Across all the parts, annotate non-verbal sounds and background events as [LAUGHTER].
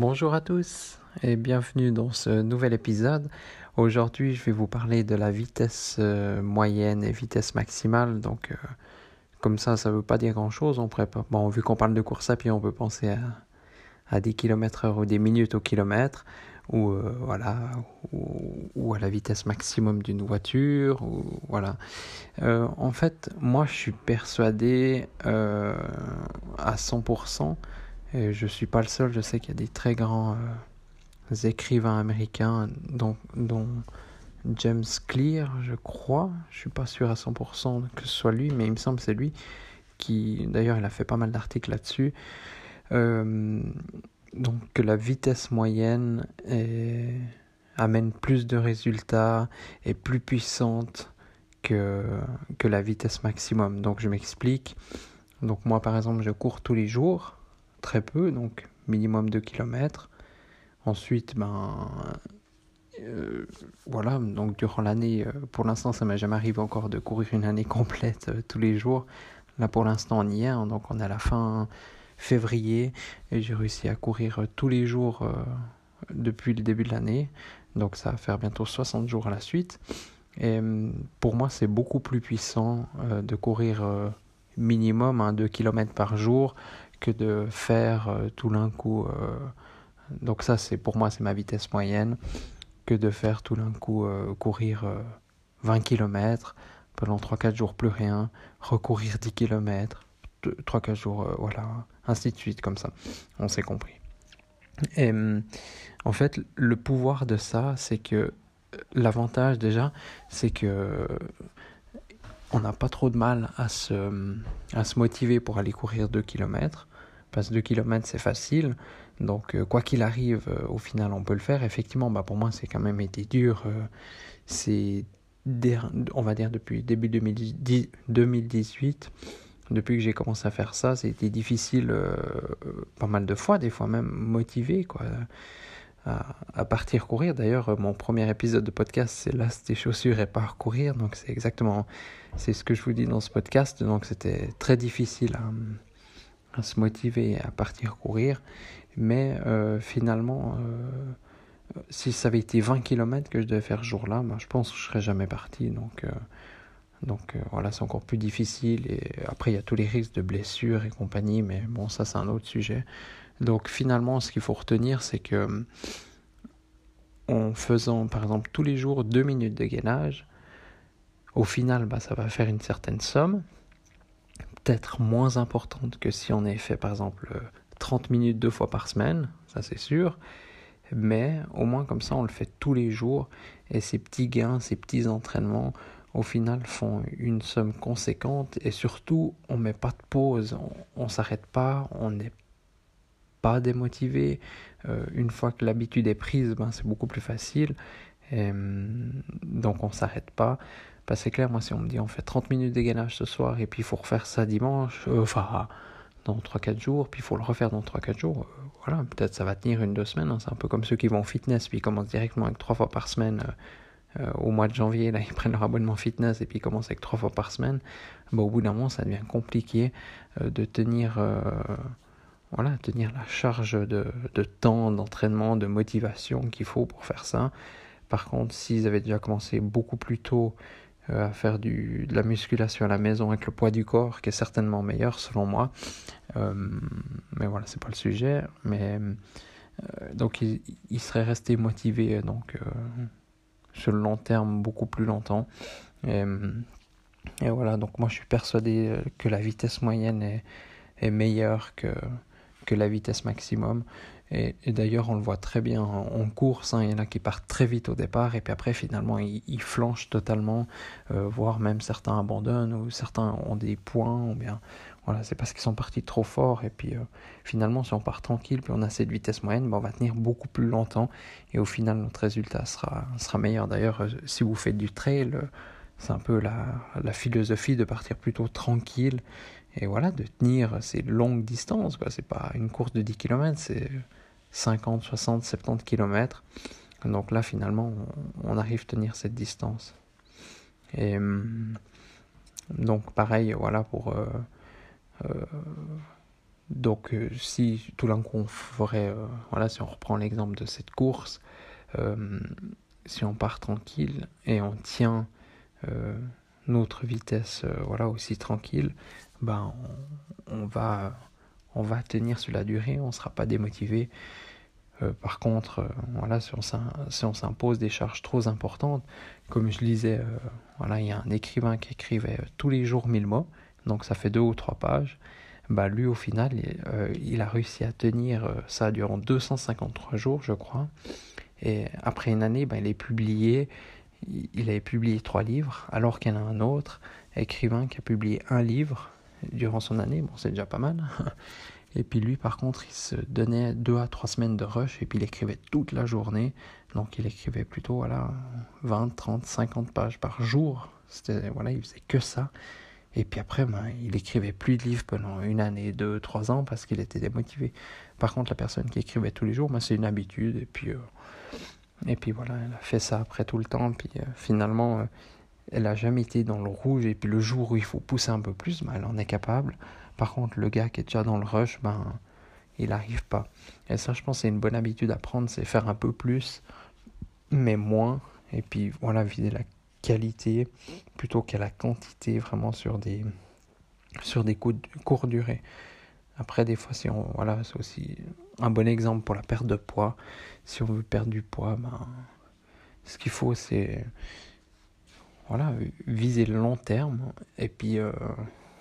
Bonjour à tous et bienvenue dans ce nouvel épisode. Aujourd'hui, je vais vous parler de la vitesse euh, moyenne et vitesse maximale. Donc, euh, comme ça, ça ne veut pas dire grand-chose. On Bon, vu qu'on parle de course à pied, on peut penser à, des kilomètres heure ou des minutes au kilomètre ou euh, à la vitesse maximum d'une voiture voilà en fait moi je suis persuadé à 100% et je suis pas le seul, je sais qu'il y a des très grands euh, écrivains américains, dont, James Clear, je crois. Je suis pas sûr à 100% que ce soit lui, mais il me semble que c'est lui qui, d'ailleurs, il a fait pas mal d'articles là-dessus. Euh, donc que la vitesse moyenne amène plus de résultats, est plus puissante que, que la vitesse maximum. Donc je m'explique. Donc moi par exemple je cours tous les jours très peu, donc minimum 2 km. Ensuite, ben, euh, voilà, donc durant l'année, euh, pour l'instant, ça m'est jamais arrivé encore de courir une année complète euh, tous les jours. Là, pour l'instant, on y est, hein, donc on est à la fin février et j'ai réussi à courir tous les jours depuis le début de l'année. Donc, ça va faire bientôt 60 jours à la suite. Et pour moi, c'est beaucoup plus puissant de courir minimum hein, 2 km par jour que de faire euh, tout d'un coup. Euh, donc ça, c'est pour moi, c'est ma vitesse moyenne, que de faire tout d'un coup euh, courir 20 km pendant 3-4 jours plus rien, recourir 10 km, 3-4 jours, voilà, ainsi de suite, comme ça. On s'est compris. Et en fait, le pouvoir de ça, c'est que l'avantage déjà, c'est que on n'a pas trop de mal à se, à se motiver pour aller courir 2 km. Que 2 km, c'est facile. Donc, euh, quoi qu'il arrive, euh, au final, on peut le faire. Effectivement, bah, pour moi, c'est quand même été dur. Euh, c'est, on va dire, depuis début 2018, depuis que j'ai commencé à faire ça, c'était difficile pas mal de fois, des fois même motivé, quoi. À, partir courir. D'ailleurs, mon premier épisode de podcast, c'est là, tes chaussures et parcourir. Donc, c'est exactement, c'est ce que je vous dis dans ce podcast. Donc, c'était très difficile à, à se motiver à partir courir. Mais euh, finalement, euh, si ça avait été 20 km que je devais faire ce jour-là, ben, je pense que je serais jamais parti. Donc, euh, donc voilà, c'est encore plus difficile. Et après, il y a tous les risques de blessures et compagnie. Mais bon, ça, c'est un autre sujet. Donc finalement, ce qu'il faut retenir, c'est que en faisant par exemple tous les jours 2 minutes de gainage, au final, bah, ça va faire une certaine somme peut-être moins importante que si on avait fait par exemple 30 minutes deux fois par semaine, ça c'est sûr, mais au moins comme ça on le fait tous les jours et ces petits gains, ces petits entraînements au final font une somme conséquente et surtout on met pas de pause, on, ne s'arrête pas, on n'est pas démotivé. Euh, une fois que l'habitude est prise, ben, c'est beaucoup plus facile. Hum, donc on s'arrête pas c'est clair, moi si on me dit on fait 30 minutes de gainage ce soir et puis il faut refaire ça dimanche, euh, enfin dans 3-4 jours, puis il faut le refaire dans 3-4 jours, euh, voilà, peut-être ça va tenir une, deux semaines, hein. c'est un peu comme ceux qui vont au fitness, puis ils commencent directement avec 3 fois par semaine. Euh, au mois de janvier, là, ils [LAUGHS] prennent leur abonnement fitness et puis ils commencent avec 3 fois par semaine. Bah, au bout d'un moment, ça devient compliqué de tenir voilà, tenir la charge de, de temps, d'entraînement, de motivation qu'il faut pour faire ça. Par contre, s'ils avaient déjà commencé beaucoup plus tôt euh, à faire du, de la musculation à la maison avec le poids du corps, qui est certainement meilleur selon moi. Euh, mais voilà, c'est pas le sujet. Mais euh, donc il, serait resté motivé donc sur le long terme beaucoup plus longtemps. Et, voilà, donc moi je suis persuadé que la vitesse moyenne est, meilleure que la vitesse maximum. Et, d'ailleurs, on le voit très bien en, course. Hein, il y en a qui partent très vite au départ et puis après, finalement, ils, flanchent totalement, euh, voire même certains abandonnent ou certains ont des points ou bien, voilà, c'est parce qu'ils sont partis trop fort. Et puis finalement, si on part tranquille, puis on a cette vitesse moyenne, ben, on va tenir beaucoup plus longtemps. Et au final, notre résultat sera, sera meilleur. D'ailleurs, si vous faites du trail, c'est un peu la, la, philosophie de partir plutôt tranquille. Et voilà, de tenir ces longues distances. Quoi. C'est pas une course de 10 km, c'est 50, 60, 70 km. Donc là, finalement, on, arrive à tenir cette distance. Et hum, donc, pareil, voilà, pour. Euh, euh, donc, euh, si tout d'un coup on ferait. voilà, si on reprend l'exemple de cette course, si on part tranquille et on tient notre vitesse voilà, aussi tranquille, ben, on, va, on va tenir sur la durée, on ne sera pas démotivé. Euh, par contre, euh, voilà, si on s'impose des charges trop importantes, comme je disais, euh, voilà, il y a un écrivain qui écrivait tous les jours 1000 mots, donc ça fait deux ou trois pages. Bah, lui, au final, il, a réussi à tenir ça durant 253 jours, je crois. Et après une année, bah, il est publié, il avait publié trois livres, alors qu'il y en a un autre écrivain qui a publié un livre durant son année. Bon, c'est déjà pas mal. [LAUGHS] Et puis lui, par contre, il se donnait deux à trois semaines de rush et puis il écrivait toute la journée. Donc il écrivait plutôt voilà, 20, 30, 50 pages par jour. C'était, voilà, il faisait que ça. Et puis après, ben, il écrivait plus de livres pendant une année, deux, trois ans parce qu'il était démotivé. Par contre, la personne qui écrivait tous les jours, ben, c'est une habitude. Et puis, euh, et puis voilà, elle a fait ça après tout le temps. Puis euh, finalement, euh, elle a jamais été dans le rouge. Et puis le jour où il faut pousser un peu plus, ben, elle en est capable. Par contre, le gars qui est déjà dans le rush, ben, il n'arrive pas. Et ça, je pense, c'est une bonne habitude à prendre, c'est faire un peu plus, mais moins. Et puis, voilà, viser la qualité plutôt qu'à la quantité, vraiment sur des, sur des courtes durées. Après, des fois, si on, voilà, c'est aussi un bon exemple pour la perte de poids. Si on veut perdre du poids, ben, ce qu'il faut, c'est voilà, viser le long terme. Et puis, euh,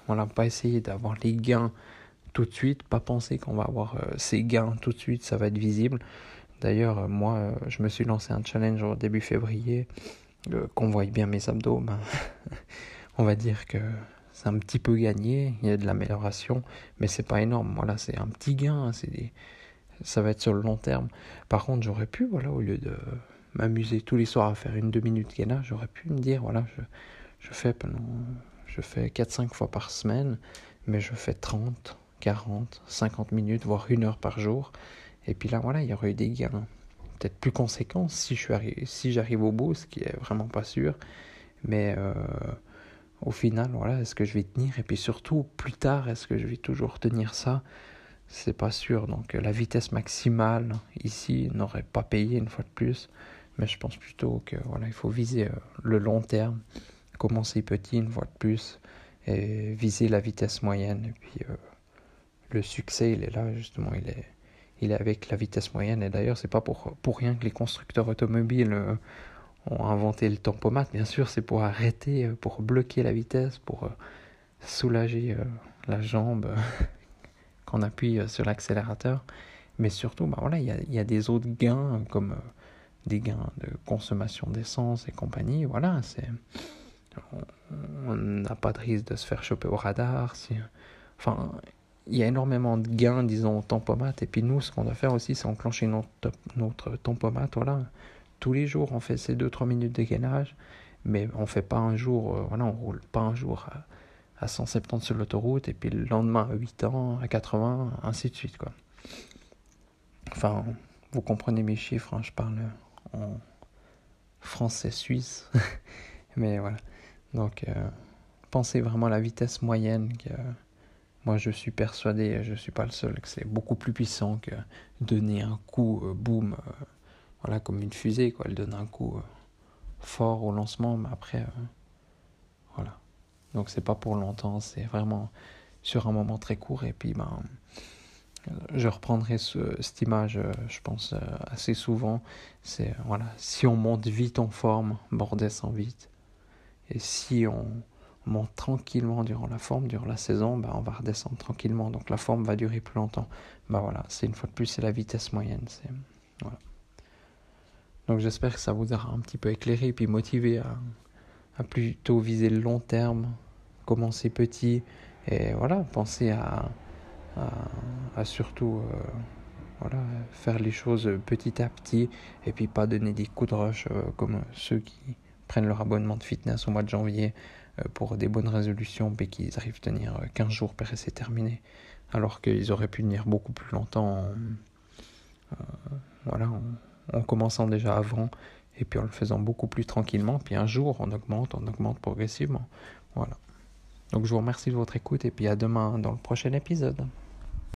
voilà, pas essayer d'avoir les gains tout de suite, pas penser qu'on va avoir euh, ces gains tout de suite, ça va être visible. D'ailleurs, euh, moi, euh, je me suis lancé un challenge au début février, qu'on voit bien mes abdos, ben, [LAUGHS] on va dire que c'est un petit peu gagné, il y a de l'amélioration, mais c'est pas énorme. Voilà, c'est un petit gain, c'est ça va être sur le long terme. Par contre, j'aurais pu, voilà, au lieu de m'amuser tous les soirs à faire une deux minutes gainage, j'aurais pu me dire, voilà, je, je fais pendant je fais 4-5 fois par semaine, mais je fais 30, 40, 50 minutes, voire une heure par jour. Et puis là, voilà, il y aurait eu des gains peut-être plus conséquents si je si j'arrive au bout, ce qui est vraiment pas sûr. Mais euh, au final, voilà, est-ce que je vais tenir? Et puis surtout, plus tard, est-ce que je vais toujours tenir ça? C'est pas sûr. Donc la vitesse maximale ici n'aurait pas payé une fois de plus. Mais je pense plutôt que voilà, il faut viser euh, le long terme commencer petit une fois de plus et viser la vitesse moyenne. Et puis euh, le succès, il est là justement, il est, il est avec la vitesse moyenne. Et d'ailleurs, c'est pas pour, pour rien que les constructeurs automobiles euh, ont inventé le tempomat. Bien sûr, c'est pour arrêter, pour bloquer la vitesse, pour soulager la jambe [LAUGHS] quand on appuie sur l'accélérateur. Mais surtout, bah voilà, il y a, y a, des autres gains comme des gains de consommation d'essence et compagnie. Voilà, c'est on n'a pas de risque de se faire choper au radar. Enfin, il y a énormément de gains, disons, tempomate. Et puis nous, ce qu'on doit faire aussi, c'est enclencher notre, notre tempomate. Voilà. Tous les jours, on fait ces 2-3 minutes de gainage, mais on fait pas un jour, euh, voilà, on roule pas un jour à, 170 sur l'autoroute, et puis le lendemain à 8 ans, à 80, ainsi de suite. Quoi. Enfin, vous comprenez mes chiffres, hein, je parle en français suisse, [LAUGHS] mais voilà. Donc, euh, pensez vraiment à la vitesse moyenne. Que, moi, je suis persuadé, je ne suis pas le seul, que c'est beaucoup plus puissant que donner un coup, euh, boum, euh, voilà, comme une fusée, quoi. Elle donne un coup fort au lancement, mais après, voilà. Donc, c'est pas pour longtemps, c'est vraiment sur un moment très court. Et puis, ben, je reprendrai ce, cette image, je pense, assez souvent. C'est, voilà, si on monte vite en forme, ben, on redescend vite. Et si on monte tranquillement durant la forme, durant la saison, bah, on va redescendre tranquillement. Donc la forme va durer plus longtemps. Bah voilà, c'est une fois de plus, c'est la vitesse moyenne. C'est, voilà. Donc j'espère que ça vous aura un petit peu éclairé et puis motivé à, à plutôt viser le long terme, commencer petit Et voilà, pensez à, à, surtout euh, voilà, faire les choses petit à petit et puis pas donner des coups de rush euh, comme ceux qui prennent leur abonnement de fitness au mois de janvier euh, pour des bonnes résolutions mais qu'ils arrivent à tenir 15 jours et c'est terminé alors qu'ils auraient pu tenir beaucoup plus longtemps voilà, en, commençant déjà avant et puis en le faisant beaucoup plus tranquillement. Puis un jour on augmente, on augmente progressivement. Voilà. Donc je vous remercie de votre écoute et puis à demain dans le prochain épisode.